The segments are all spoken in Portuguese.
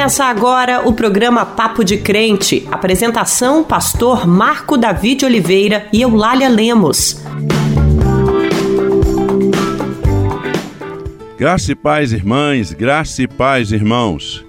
Começa agora o programa Papo de Crente. Apresentação: Pastor Marco Davi de Oliveira e Eulália Lemos. Graça e paz, irmãs, graça e paz, irmãos.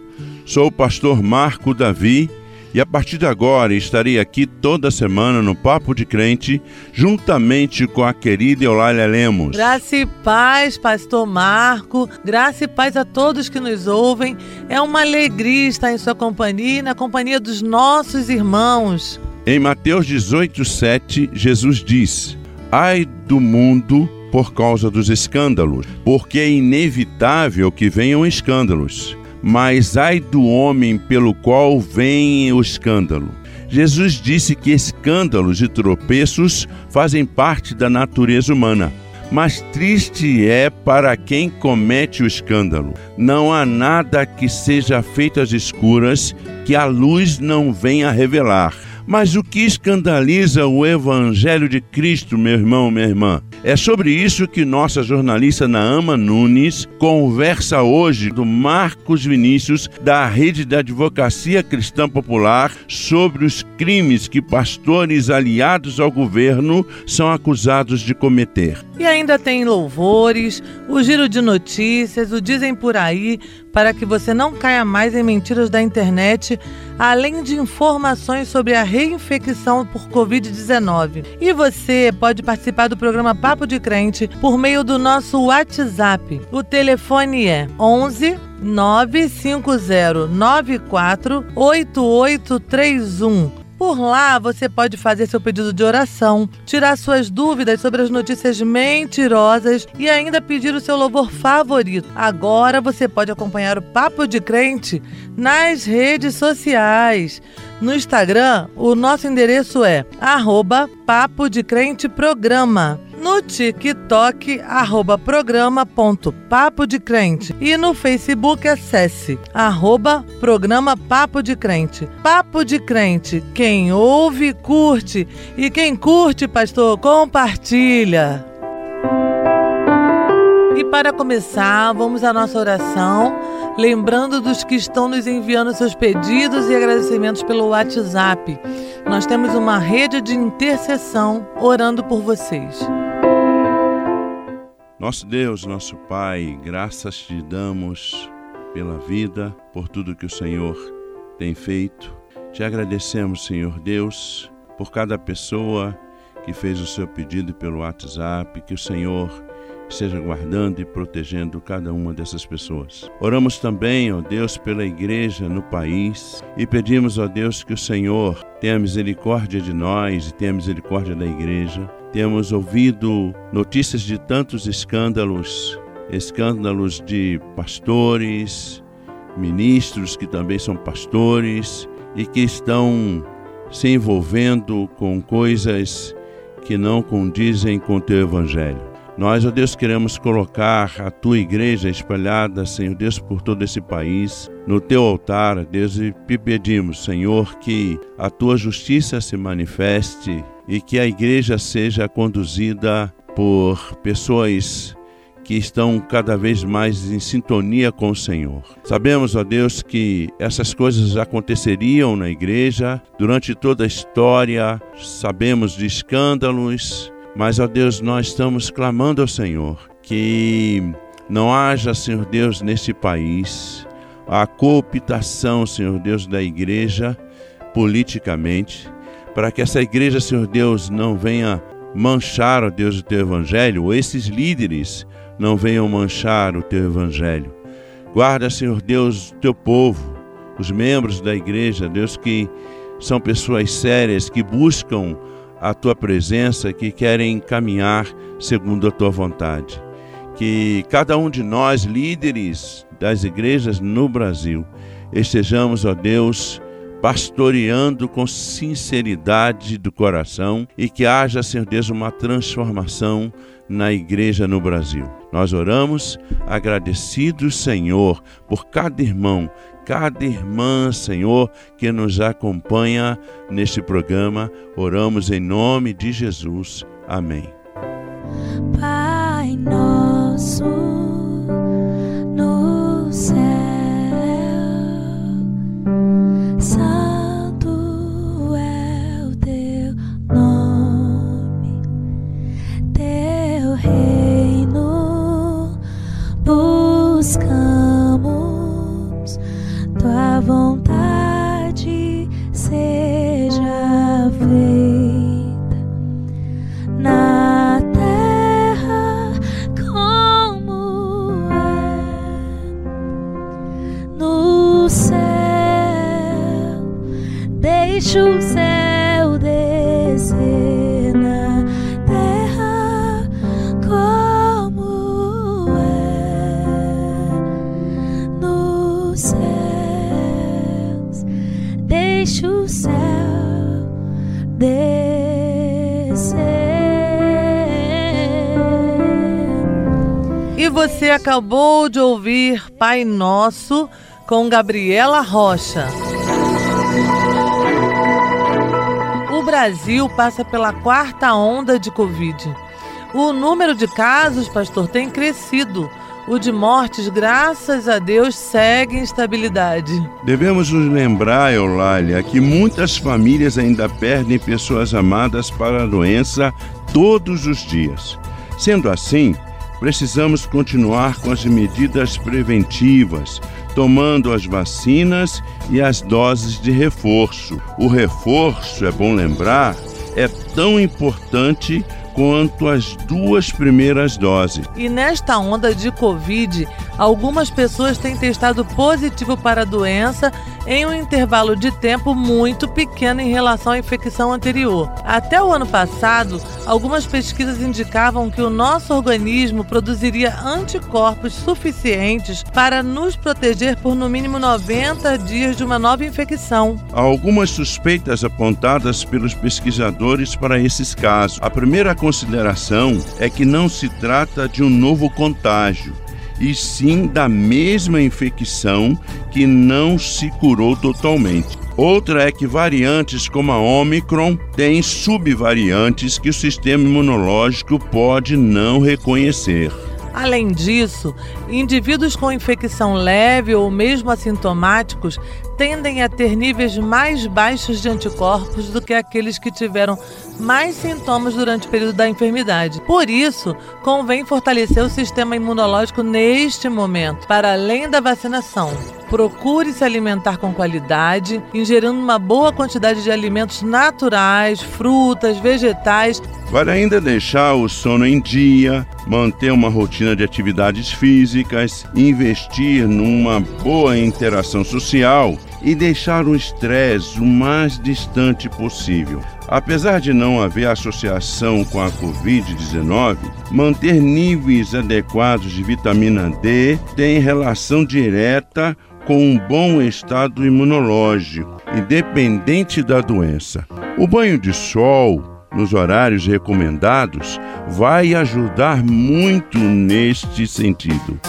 Sou o pastor Marco Davi e a partir de agora estarei aqui toda semana no Papo de Crente, juntamente com a querida Eulália Lemos. Graça e paz, Pastor Marco. Graça e paz a todos que nos ouvem. É uma alegria estar em sua companhia e na companhia dos nossos irmãos. Em Mateus 18, 7, Jesus diz: Ai do mundo por causa dos escândalos, porque é inevitável que venham escândalos mas ai do homem pelo qual vem o escândalo. Jesus disse que escândalos e tropeços fazem parte da natureza humana. Mas triste é para quem comete o escândalo. Não há nada que seja feito às escuras que a luz não venha revelar. Mas o que escandaliza o Evangelho de Cristo, meu irmão, minha irmã, é sobre isso que nossa jornalista Naama Nunes conversa hoje do Marcos Vinícius, da Rede da Advocacia Cristã Popular, sobre os crimes que pastores aliados ao governo são acusados de cometer. E ainda tem louvores, o giro de notícias, o Dizem por aí, para que você não caia mais em mentiras da internet, além de informações sobre a reinfecção por Covid-19. E você pode participar do programa Papo de Crente por meio do nosso WhatsApp. O telefone é 11 95094 8831. Por lá você pode fazer seu pedido de oração, tirar suas dúvidas sobre as notícias mentirosas e ainda pedir o seu louvor favorito. Agora você pode acompanhar o Papo de Crente nas redes sociais. No Instagram, o nosso endereço é arroba Papo de Crente Programa no TikTok, arroba programa ponto Papo de Crente. E no Facebook, acesse arroba programa Papo de Crente. Papo de Crente, quem ouve, curte. E quem curte, pastor, compartilha. E para começar, vamos à nossa oração, lembrando dos que estão nos enviando seus pedidos e agradecimentos pelo WhatsApp. Nós temos uma rede de intercessão orando por vocês. Nosso Deus, nosso Pai, graças te damos pela vida, por tudo que o Senhor tem feito. Te agradecemos, Senhor Deus, por cada pessoa que fez o seu pedido pelo WhatsApp, que o Senhor esteja guardando e protegendo cada uma dessas pessoas. Oramos também, ó Deus, pela igreja no país e pedimos, ó Deus, que o Senhor tenha misericórdia de nós e tenha misericórdia da igreja temos ouvido notícias de tantos escândalos, escândalos de pastores, ministros que também são pastores e que estão se envolvendo com coisas que não condizem com o teu evangelho. Nós, ó Deus, queremos colocar a tua igreja espalhada, Senhor Deus, por todo esse país, no teu altar, ó Deus, e te pedimos, Senhor, que a tua justiça se manifeste e que a igreja seja conduzida por pessoas que estão cada vez mais em sintonia com o Senhor. Sabemos, ó Deus, que essas coisas aconteceriam na igreja durante toda a história, sabemos de escândalos, mas, ó Deus, nós estamos clamando ao Senhor que não haja, Senhor Deus, nesse país a cooptação, Senhor Deus, da igreja politicamente para que essa igreja, Senhor Deus, não venha manchar, ó Deus, o teu evangelho, ou esses líderes não venham manchar o teu evangelho. Guarda, Senhor Deus, o teu povo, os membros da igreja, Deus, que são pessoas sérias, que buscam a tua presença, que querem caminhar segundo a tua vontade. Que cada um de nós, líderes das igrejas no Brasil, estejamos, ó Deus, pastoreando com sinceridade do coração e que haja, Senhor Deus, uma transformação na igreja no Brasil. Nós oramos agradecidos, Senhor, por cada irmão, cada irmã, Senhor, que nos acompanha neste programa. Oramos em nome de Jesus. Amém. Você acabou de ouvir Pai Nosso com Gabriela Rocha. O Brasil passa pela quarta onda de Covid. O número de casos, pastor, tem crescido. O de mortes, graças a Deus, segue em estabilidade. Devemos nos lembrar, Eulália, que muitas famílias ainda perdem pessoas amadas para a doença todos os dias. Sendo assim, precisamos continuar com as medidas preventivas, tomando as vacinas e as doses de reforço. O reforço, é bom lembrar, é tão importante quanto as duas primeiras doses. E nesta onda de Covid, algumas pessoas têm testado positivo para a doença em um intervalo de tempo muito pequeno em relação à infecção anterior. Até o ano passado, algumas pesquisas indicavam que o nosso organismo produziria anticorpos suficientes para nos proteger por no mínimo 90 dias de uma nova infecção. Há algumas suspeitas apontadas pelos pesquisadores para esses casos. A primeira consideração é que não se trata de um novo contágio, e sim da mesma infecção que não se curou totalmente. Outra é que variantes como a Omicron têm subvariantes que o sistema imunológico pode não reconhecer. Além disso, indivíduos com infecção leve ou mesmo assintomáticos tendem a ter níveis mais baixos de anticorpos do que aqueles que tiveram mais sintomas durante o período da enfermidade. Por isso, convém fortalecer o sistema imunológico neste momento, para além da vacinação. Procure se alimentar com qualidade, ingerindo uma boa quantidade de alimentos naturais, frutas, vegetais. Vale ainda deixar o sono em dia, manter uma rotina de atividades físicas, investir numa boa interação social e deixar o estresse o mais distante possível. Apesar de não haver associação com a Covid-19, manter níveis adequados de vitamina D tem relação direta com um bom estado imunológico, independente da doença. O banho de sol, nos horários recomendados, vai ajudar muito neste sentido.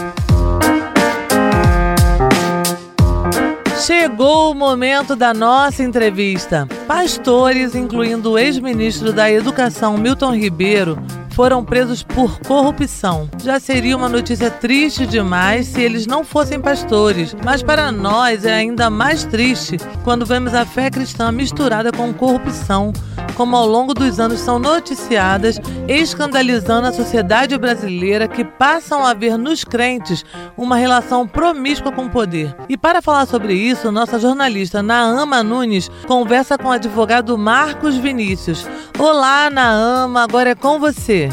Chegou o momento da nossa entrevista. Pastores, incluindo o ex-ministro da Educação Milton Ribeiro, foram presos por corrupção. Já seria uma notícia triste demais se eles não fossem pastores, mas para nós é ainda mais triste quando vemos a fé cristã misturada com corrupção, como ao longo dos anos são noticiadas, escandalizando a sociedade brasileira que passam a ver nos crentes uma relação promíscua com o poder. E para falar sobre isso, nossa jornalista Naama Nunes conversa com o advogado Marcos Vinícius. Olá, Naama, agora é com você.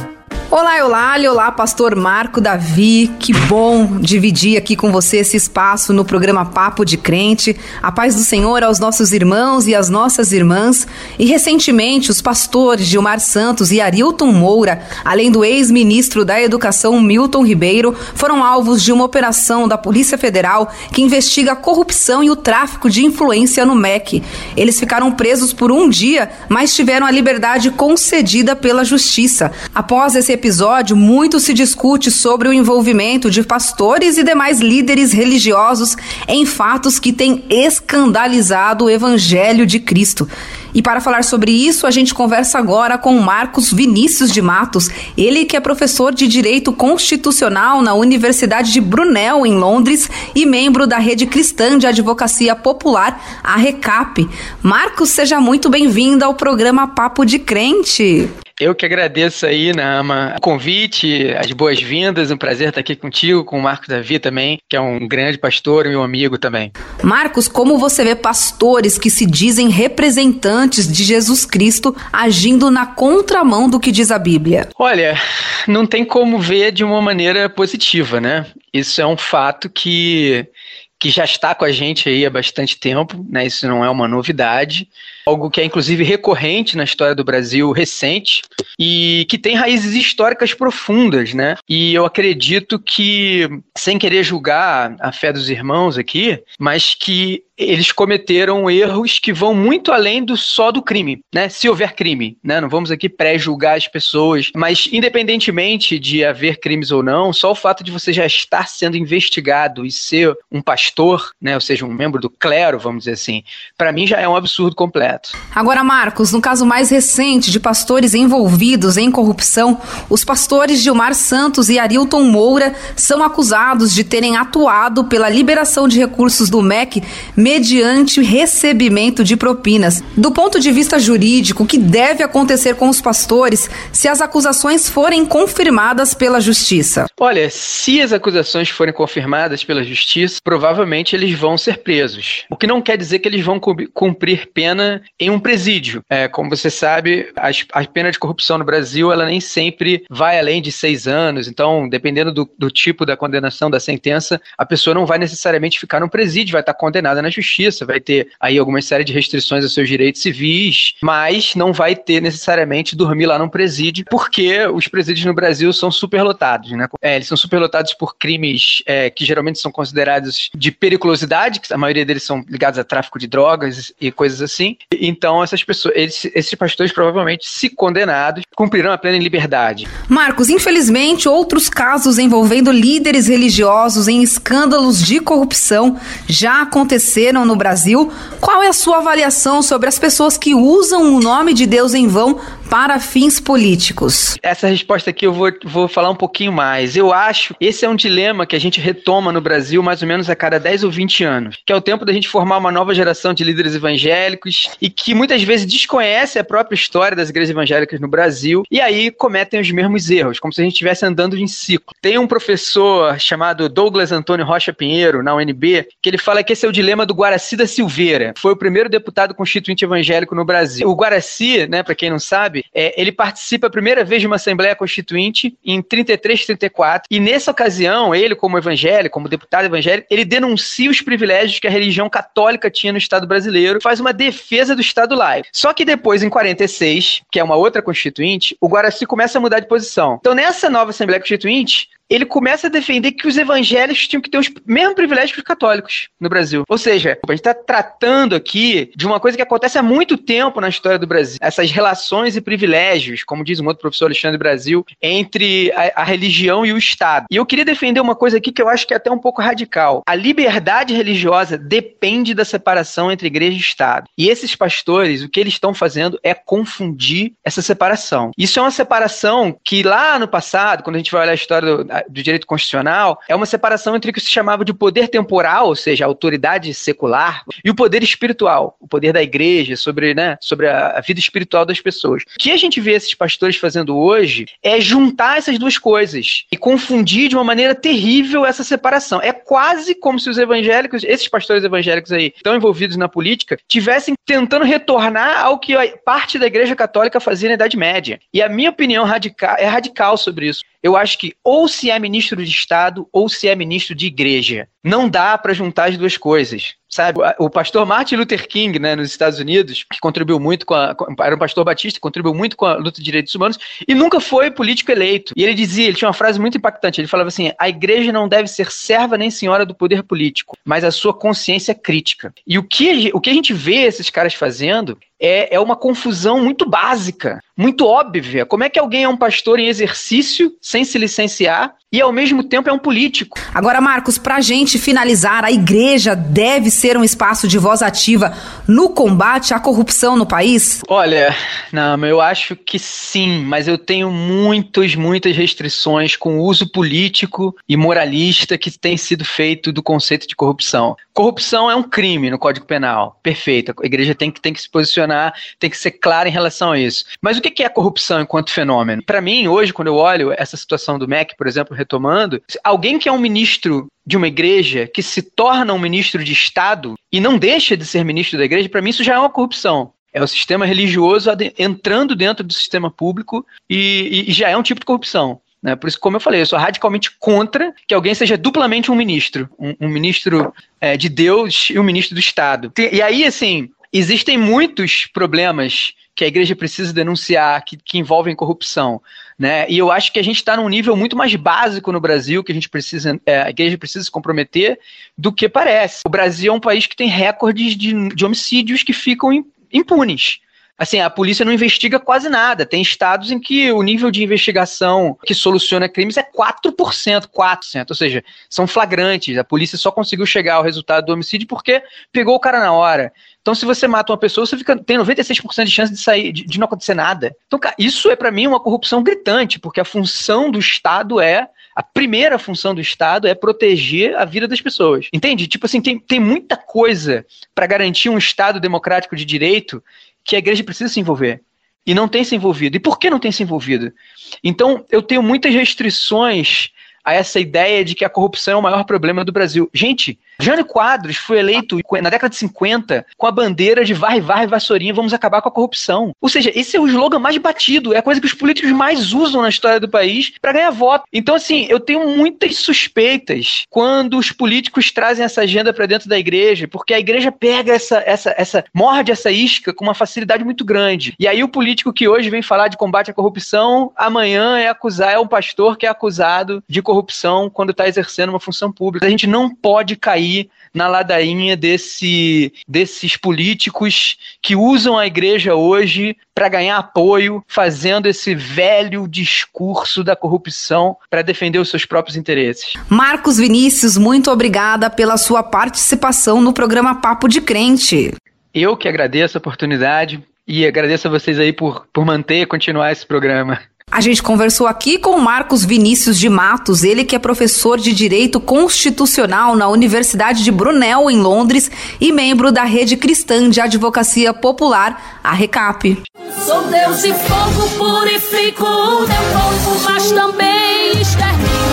Olá, Eulália. Olá, pastor Marco Davi. Que bom dividir aqui com você esse espaço no programa Papo de Crente. A paz do Senhor aos nossos irmãos e às nossas irmãs. E recentemente, os pastores Gilmar Santos e Arilton Moura, além do ex-ministro da Educação Milton Ribeiro, foram alvos de uma operação da Polícia Federal que investiga a corrupção e o tráfico de influência no MEC. Eles ficaram presos por um dia, mas tiveram a liberdade concedida pela Justiça. Após esse episódio, muito se discute sobre o envolvimento de pastores e demais líderes religiosos em fatos que têm escandalizado o Evangelho de Cristo. E para falar sobre isso, a gente conversa agora com Marcos Vinícius de Matos, ele que é professor de Direito Constitucional na Universidade de Brunel, em Londres, e membro da Rede Cristã de Advocacia Popular, a RECAP. Marcos, seja muito bem-vindo ao programa Papo de Crente. Eu que agradeço aí, Nama, o convite, as boas-vindas, um prazer estar aqui contigo, com o Marcos Davi também, que é um grande pastor e um amigo também. Marcos, como você vê pastores que se dizem representantes de Jesus Cristo agindo na contramão do que diz a Bíblia? Olha, não tem como ver de uma maneira positiva, né? Isso é um fato que que já está com a gente aí há bastante tempo, né? Isso não é uma novidade algo que é inclusive recorrente na história do Brasil recente e que tem raízes históricas profundas, né? E eu acredito que, sem querer julgar a fé dos irmãos aqui, mas que eles cometeram erros que vão muito além do só do crime, né? Se houver crime, né? Não vamos aqui pré-julgar as pessoas, mas independentemente de haver crimes ou não, só o fato de você já estar sendo investigado e ser um pastor, né? Ou seja, um membro do clero, vamos dizer assim, para mim já é um absurdo completo. Agora, Marcos, no caso mais recente de pastores envolvidos em corrupção, os pastores Gilmar Santos e Arilton Moura são acusados de terem atuado pela liberação de recursos do MEC mediante recebimento de propinas. Do ponto de vista jurídico, o que deve acontecer com os pastores se as acusações forem confirmadas pela justiça? Olha, se as acusações forem confirmadas pela justiça, provavelmente eles vão ser presos. O que não quer dizer que eles vão cumprir pena em um presídio. É, como você sabe, as, a pena de corrupção no Brasil ela nem sempre vai além de seis anos. Então, dependendo do, do tipo da condenação da sentença, a pessoa não vai necessariamente ficar no presídio, vai estar condenada na justiça, vai ter aí alguma série de restrições aos seus direitos civis, mas não vai ter necessariamente dormir lá num presídio, porque os presídios no Brasil são superlotados, né? É, eles são superlotados por crimes é, que geralmente são considerados de periculosidade, que a maioria deles são ligados a tráfico de drogas e coisas assim. Então, essas pessoas, esses, esses pastores provavelmente, se condenados, cumprirão a plena liberdade. Marcos, infelizmente, outros casos envolvendo líderes religiosos em escândalos de corrupção já aconteceram no Brasil. Qual é a sua avaliação sobre as pessoas que usam o nome de Deus em vão para fins políticos? Essa resposta aqui eu vou, vou falar um pouquinho mais. Eu acho esse é um dilema que a gente retoma no Brasil mais ou menos a cada 10 ou 20 anos, que é o tempo da gente formar uma nova geração de líderes evangélicos e que muitas vezes desconhece a própria história das igrejas evangélicas no Brasil e aí cometem os mesmos erros, como se a gente estivesse andando em ciclo. Tem um professor chamado Douglas Antônio Rocha Pinheiro, na UNB, que ele fala que esse é o dilema do Guaraci da Silveira. Foi o primeiro deputado constituinte evangélico no Brasil. O Guaraci, né, para quem não sabe, sabe? É, ele participa a primeira vez de uma Assembleia Constituinte em 33, 34, e nessa ocasião, ele, como evangélico, como deputado evangélico, ele denuncia os privilégios que a religião católica tinha no Estado brasileiro, faz uma defesa do Estado laico. Só que depois, em 46, que é uma outra Constituinte, o Guaraci começa a mudar de posição. Então, nessa nova Assembleia Constituinte, ele começa a defender que os evangélicos tinham que ter os mesmos privilégios que os católicos no Brasil. Ou seja, a gente está tratando aqui de uma coisa que acontece há muito tempo na história do Brasil. Essas relações e privilégios, como diz um outro professor Alexandre Brasil, entre a, a religião e o Estado. E eu queria defender uma coisa aqui que eu acho que é até um pouco radical. A liberdade religiosa depende da separação entre igreja e Estado. E esses pastores, o que eles estão fazendo é confundir essa separação. Isso é uma separação que lá no passado, quando a gente vai olhar a história do, do direito constitucional é uma separação entre o que se chamava de poder temporal, ou seja, a autoridade secular, e o poder espiritual, o poder da igreja sobre, né, sobre a, vida espiritual das pessoas. O que a gente vê esses pastores fazendo hoje é juntar essas duas coisas e confundir de uma maneira terrível essa separação. É quase como se os evangélicos, esses pastores evangélicos aí, estão envolvidos na política, tivessem tentando retornar ao que parte da igreja católica fazia na Idade Média. E a minha opinião radical, é radical sobre isso. Eu acho que ou se é ministro de Estado ou se é ministro de igreja. Não dá para juntar as duas coisas. Sabe, o pastor Martin Luther King, né, nos Estados Unidos, que contribuiu muito com a. Era um pastor batista, contribuiu muito com a luta de direitos humanos e nunca foi político eleito. E ele dizia, ele tinha uma frase muito impactante. Ele falava assim: a igreja não deve ser serva nem senhora do poder político, mas a sua consciência crítica. E o que, o que a gente vê esses caras fazendo é, é uma confusão muito básica, muito óbvia. Como é que alguém é um pastor em exercício, sem se licenciar, e ao mesmo tempo é um político. Agora, Marcos, para a gente finalizar, a igreja deve ser um espaço de voz ativa no combate à corrupção no país? Olha, não, eu acho que sim, mas eu tenho muitas, muitas restrições com o uso político e moralista que tem sido feito do conceito de corrupção. Corrupção é um crime no Código Penal, perfeito. A igreja tem que, tem que se posicionar tem que ser clara em relação a isso. Mas o que é a corrupção enquanto fenômeno? Para mim, hoje, quando eu olho essa situação do MEC, por exemplo, retomando, alguém que é um ministro de uma igreja que se torna um ministro de Estado e não deixa de ser ministro da igreja, para mim isso já é uma corrupção. É o sistema religioso entrando dentro do sistema público e, e já é um tipo de corrupção. Né? Por isso, como eu falei, eu sou radicalmente contra que alguém seja duplamente um ministro. Um, um ministro é, de Deus e um ministro do Estado. E aí, assim, existem muitos problemas que a igreja precisa denunciar, que, que envolvem corrupção. Né? E eu acho que a gente está num nível muito mais básico no Brasil, que a gente precisa, é, a igreja precisa se comprometer, do que parece. O Brasil é um país que tem recordes de, de homicídios que ficam impunes. Assim, a polícia não investiga quase nada. Tem estados em que o nível de investigação que soluciona crimes é 4%, 4%, ou seja, são flagrantes. A polícia só conseguiu chegar ao resultado do homicídio porque pegou o cara na hora. Então, se você mata uma pessoa, você fica, tem 96% de chance de sair, de, de não acontecer nada. Então, isso é para mim uma corrupção gritante, porque a função do Estado é a primeira função do Estado é proteger a vida das pessoas. Entende? Tipo assim, tem, tem muita coisa para garantir um Estado democrático de direito que a igreja precisa se envolver. E não tem se envolvido. E por que não tem se envolvido? Então, eu tenho muitas restrições a essa ideia de que a corrupção é o maior problema do Brasil. Gente, Jânio Quadros foi eleito na década de 50 com a bandeira de varre, varre, vassourinha, vamos acabar com a corrupção. Ou seja, esse é o slogan mais batido, é a coisa que os políticos mais usam na história do país para ganhar voto. Então, assim, eu tenho muitas suspeitas quando os políticos trazem essa agenda para dentro da igreja, porque a igreja pega essa, essa, essa, morde essa isca com uma facilidade muito grande. E aí o político que hoje vem falar de combate à corrupção, amanhã é acusar, é um pastor que é acusado de corrupção quando está exercendo uma função pública. A gente não pode cair cair na ladainha desse, desses políticos que usam a igreja hoje para ganhar apoio, fazendo esse velho discurso da corrupção para defender os seus próprios interesses. Marcos Vinícius, muito obrigada pela sua participação no programa Papo de Crente. Eu que agradeço a oportunidade e agradeço a vocês aí por, por manter e continuar esse programa. A gente conversou aqui com Marcos Vinícius de Matos, ele que é professor de Direito Constitucional na Universidade de Brunel, em Londres, e membro da Rede Cristã de Advocacia Popular, a RECAP. Sou Deus de fogo, purifico o povo, mas também extermino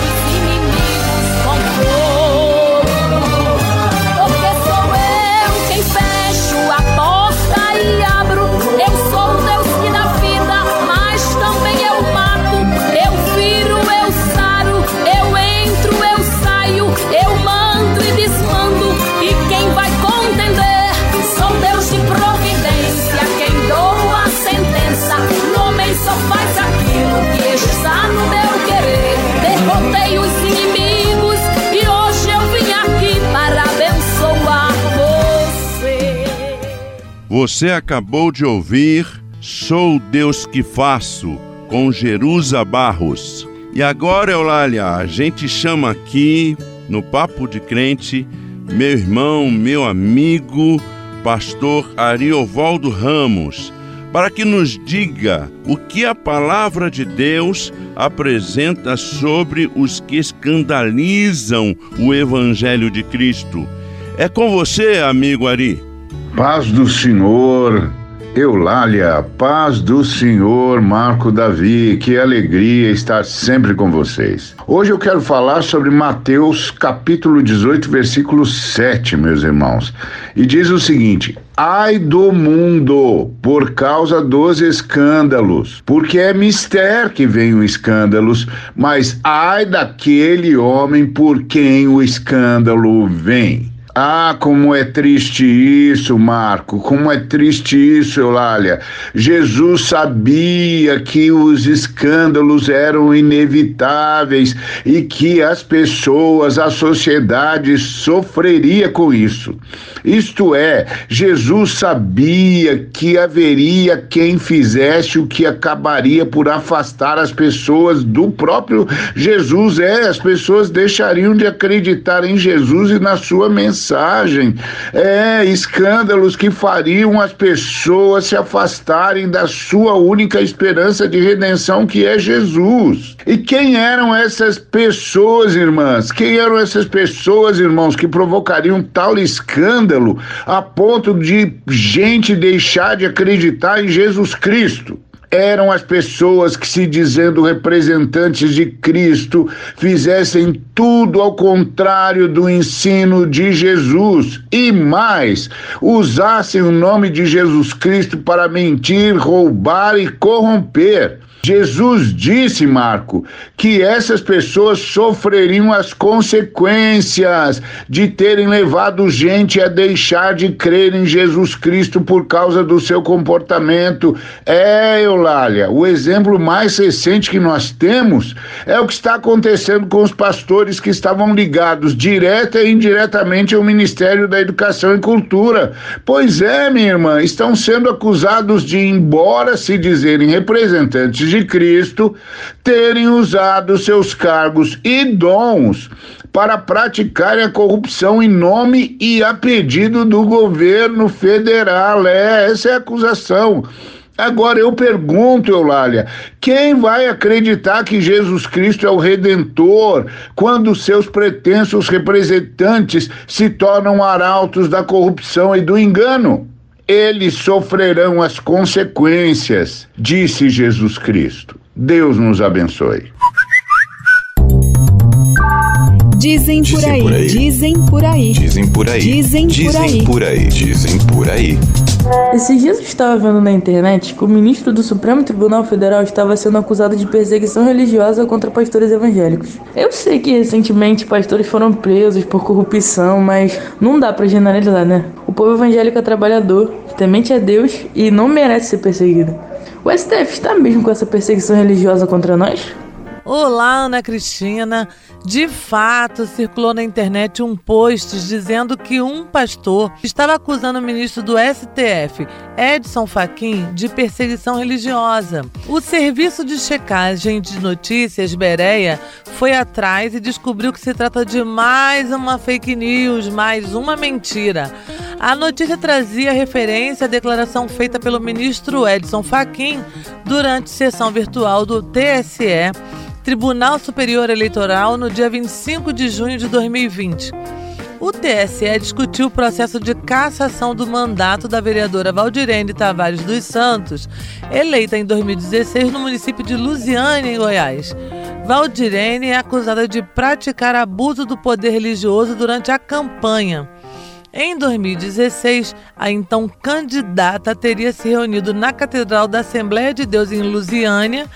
Você acabou de ouvir Sou Deus que Faço, com Jerusa Barros. E agora, Eulália, a gente chama aqui no Papo de Crente meu irmão, meu amigo, pastor Ariovaldo Ramos, para que nos diga o que a palavra de Deus apresenta sobre os que escandalizam o Evangelho de Cristo. É com você, amigo Ari. Paz do Senhor, Eulália, paz do Senhor, Marco Davi, que alegria estar sempre com vocês. Hoje eu quero falar sobre Mateus capítulo 18, versículo 7, meus irmãos. E diz o seguinte: Ai do mundo por causa dos escândalos, porque é mister que o escândalos, mas ai daquele homem por quem o escândalo vem. Ah, como é triste isso, Marco, como é triste isso, Eulália. Jesus sabia que os escândalos eram inevitáveis e que as pessoas, a sociedade sofreria com isso. Isto é, Jesus sabia que haveria quem fizesse o que acabaria por afastar as pessoas do próprio Jesus. É, as pessoas deixariam de acreditar em Jesus e na sua mensagem mensagem. É, escândalos que fariam as pessoas se afastarem da sua única esperança de redenção, que é Jesus. E quem eram essas pessoas, irmãs? Quem eram essas pessoas, irmãos, que provocariam tal escândalo a ponto de gente deixar de acreditar em Jesus Cristo? Eram as pessoas que, se dizendo representantes de Cristo, fizessem tudo ao contrário do ensino de Jesus e mais, usassem o nome de Jesus Cristo para mentir, roubar e corromper. Jesus disse, Marco, que essas pessoas sofreriam as consequências de terem levado gente a deixar de crer em Jesus Cristo por causa do seu comportamento. É, Eulália, o exemplo mais recente que nós temos é o que está acontecendo com os pastores que estavam ligados direta e indiretamente ao Ministério da Educação e Cultura. Pois é, minha irmã, estão sendo acusados de, embora se dizerem representantes de de Cristo terem usado seus cargos e dons para praticarem a corrupção em nome e a pedido do governo federal. É, essa é a acusação. Agora eu pergunto, Eulália, quem vai acreditar que Jesus Cristo é o redentor quando seus pretensos representantes se tornam arautos da corrupção e do engano? Eles sofrerão as consequências, disse Jesus Cristo. Deus nos abençoe. Dizem por aí, dizem por aí, dizem por aí, dizem por aí, dizem por aí, dizem por aí. Esses dias eu estava vendo na internet que o ministro do Supremo Tribunal Federal estava sendo acusado de perseguição religiosa contra pastores evangélicos. Eu sei que recentemente pastores foram presos por corrupção, mas não dá para generalizar, né? O povo evangélico é trabalhador, temente a Deus e não merece ser perseguido. O STF está mesmo com essa perseguição religiosa contra nós? Olá, Ana Cristina. De fato, circulou na internet um post dizendo que um pastor estava acusando o ministro do STF, Edson Fachin, de perseguição religiosa. O serviço de checagem de notícias, Bereia, foi atrás e descobriu que se trata de mais uma fake news, mais uma mentira. A notícia trazia referência à declaração feita pelo ministro Edson Fachin durante sessão virtual do TSE Tribunal Superior Eleitoral no dia 25 de junho de 2020. O TSE discutiu o processo de cassação do mandato da vereadora Valdirene Tavares dos Santos, eleita em 2016 no município de Lusiânia, em Goiás. Valdirene é acusada de praticar abuso do poder religioso durante a campanha. Em 2016, a então candidata teria se reunido na Catedral da Assembleia de Deus em Lusiânia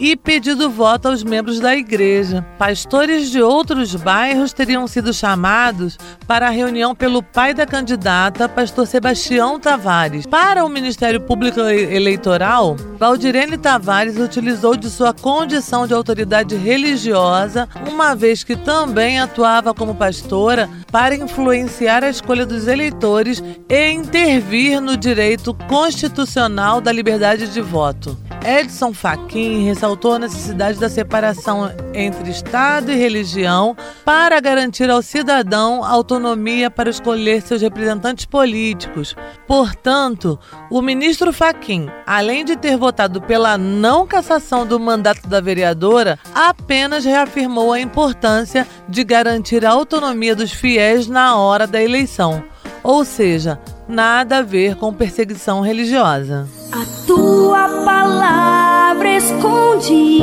e pedido voto aos membros da igreja. Pastores de outros bairros teriam sido chamados para a reunião pelo pai da candidata, pastor Sebastião Tavares. Para o Ministério Público Eleitoral, Valdirene Tavares utilizou de sua condição de autoridade religiosa, uma vez que também atuava como pastora, para influenciar a escolha dos eleitores e intervir no direito constitucional da liberdade de voto. Edson Fachin ressaltou a necessidade da separação entre Estado e religião para garantir ao cidadão autonomia para escolher seus representantes políticos. Portanto, o ministro Fachin, além de ter votado pela não cassação do mandato da vereadora, apenas reafirmou a importância de garantir a autonomia dos fiéis na hora da eleição. Ou seja, nada a ver com perseguição religiosa. A tua palavra escondi,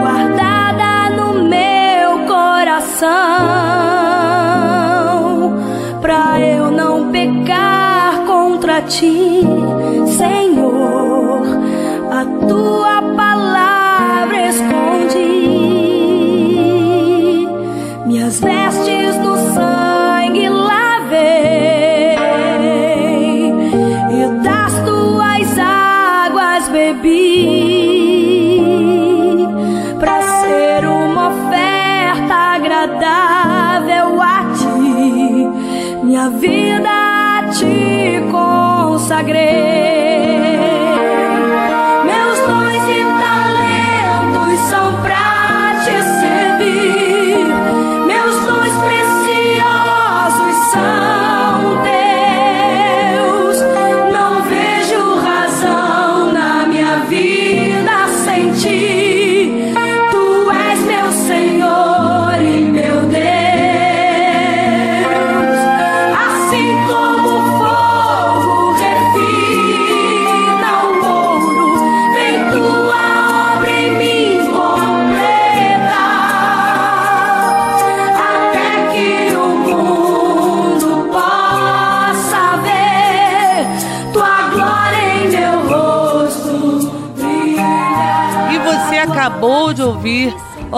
guardada no meu coração, pra eu não pecar contra ti.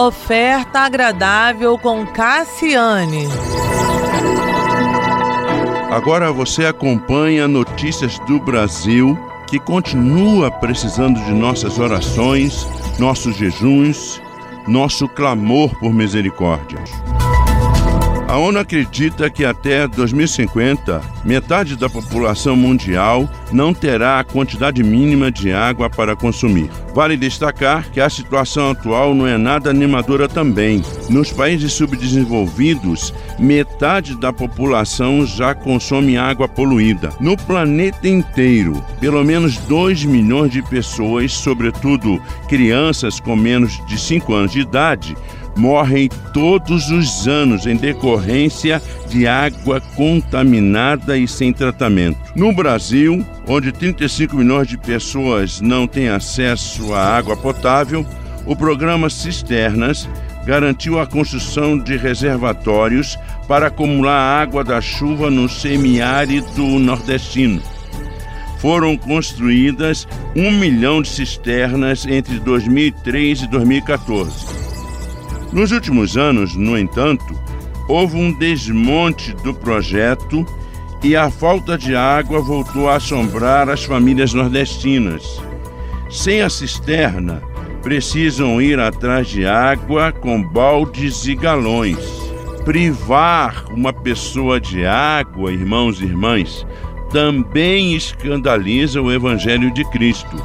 Oferta Agradável com Cassiane. Agora você acompanha notícias do Brasil que continua precisando de nossas orações, nossos jejuns, nosso clamor por misericórdia. A ONU acredita que até 2050, metade da população mundial não terá a quantidade mínima de água para consumir. Vale destacar que a situação atual não é nada animadora também. Nos países subdesenvolvidos, metade da população já consome água poluída. No planeta inteiro, pelo menos 2 milhões de pessoas, sobretudo crianças com menos de 5 anos de idade, morrem todos os anos em decorrência de água contaminada e sem tratamento. No Brasil, onde 35 milhões de pessoas não têm acesso à água potável, o programa Cisternas garantiu a construção de reservatórios para acumular água da chuva no semiárido nordestino. Foram construídas um milhão de cisternas entre 2003 e 2014. Nos últimos anos, no entanto, houve um desmonte do projeto e a falta de água voltou a assombrar as famílias nordestinas. Sem a cisterna, precisam ir atrás de água com baldes e galões. Privar uma pessoa de água, irmãos e irmãs, também escandaliza o Evangelho de Cristo.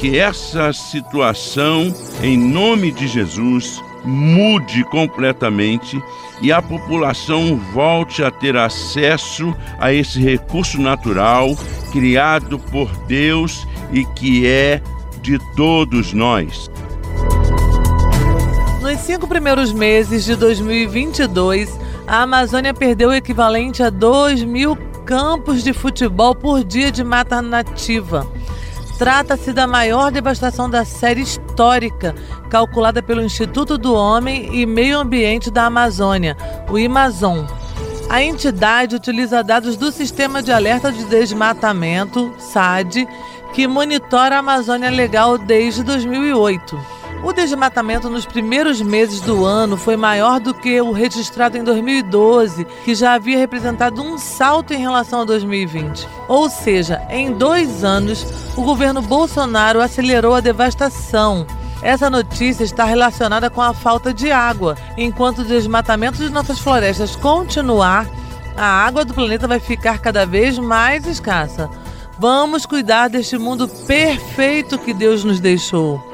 Que essa situação, em nome de Jesus, mude completamente e a população volte a ter acesso a esse recurso natural criado por Deus e que é de todos nós. Nos cinco primeiros meses de 2022, a Amazônia perdeu o equivalente a 2 mil campos de futebol por dia de mata nativa. Trata-se da maior devastação da série histórica, calculada pelo Instituto do Homem e Meio Ambiente da Amazônia, o IMAZON. A entidade utiliza dados do Sistema de Alerta de Desmatamento, SAD, que monitora a Amazônia Legal desde 2008. O desmatamento nos primeiros meses do ano foi maior do que o registrado em 2012, que já havia representado um salto em relação a 2020. Ou seja, em dois anos, o governo Bolsonaro acelerou a devastação. Essa notícia está relacionada com a falta de água. Enquanto o desmatamento de nossas florestas continuar, a água do planeta vai ficar cada vez mais escassa. Vamos cuidar deste mundo perfeito que Deus nos deixou.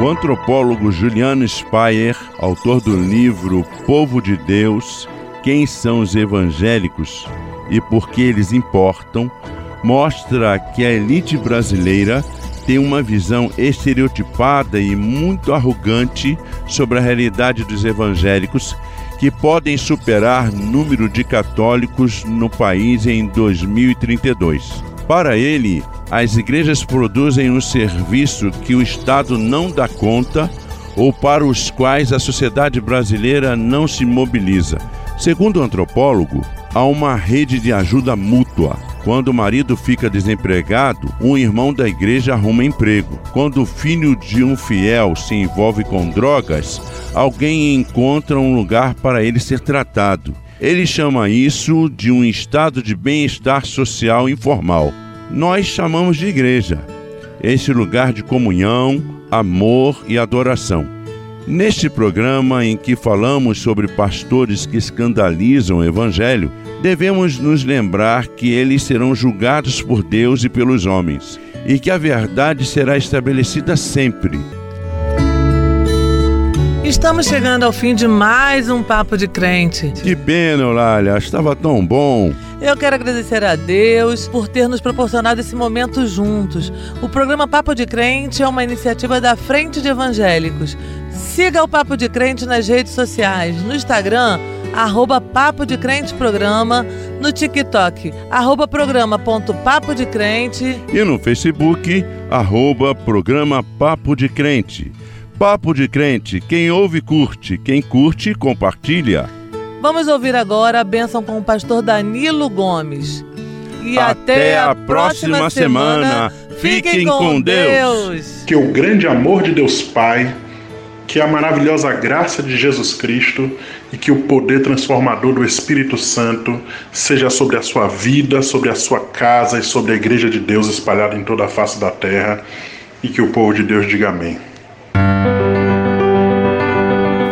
O antropólogo Juliano Speyer, autor do livro Povo de Deus: Quem são os evangélicos e por que eles importam, mostra que a elite brasileira tem uma visão estereotipada e muito arrogante sobre a realidade dos evangélicos, que podem superar número de católicos no país em 2032. Para ele, as igrejas produzem um serviço que o Estado não dá conta ou para os quais a sociedade brasileira não se mobiliza. Segundo o antropólogo, há uma rede de ajuda mútua. Quando o marido fica desempregado, um irmão da igreja arruma emprego. Quando o filho de um fiel se envolve com drogas, alguém encontra um lugar para ele ser tratado. Ele chama isso de um estado de bem-estar social informal nós chamamos de igreja, esse lugar de comunhão, amor e adoração. Neste programa em que falamos sobre pastores que escandalizam o Evangelho, devemos nos lembrar que eles serão julgados por Deus e pelos homens, e que a verdade será estabelecida sempre. Estamos chegando ao fim de mais um Papo de Crente. Que pena, Eulália, estava tão bom. Eu quero agradecer a Deus por ter nos proporcionado esse momento juntos. O programa Papo de Crente é uma iniciativa da Frente de Evangélicos. Siga o Papo de Crente nas redes sociais, no Instagram, arroba Papo de Crente Programa, no TikTok, arroba programa.papo de crente e no Facebook, arroba programa Papo de Crente. Papo de Crente, quem ouve curte, quem curte compartilha. Vamos ouvir agora a bênção com o pastor Danilo Gomes. E até, até a próxima, próxima semana. semana Fiquem com Deus. Que o grande amor de Deus Pai, que a maravilhosa graça de Jesus Cristo e que o poder transformador do Espírito Santo seja sobre a sua vida, sobre a sua casa e sobre a igreja de Deus espalhada em toda a face da terra e que o povo de Deus diga amém.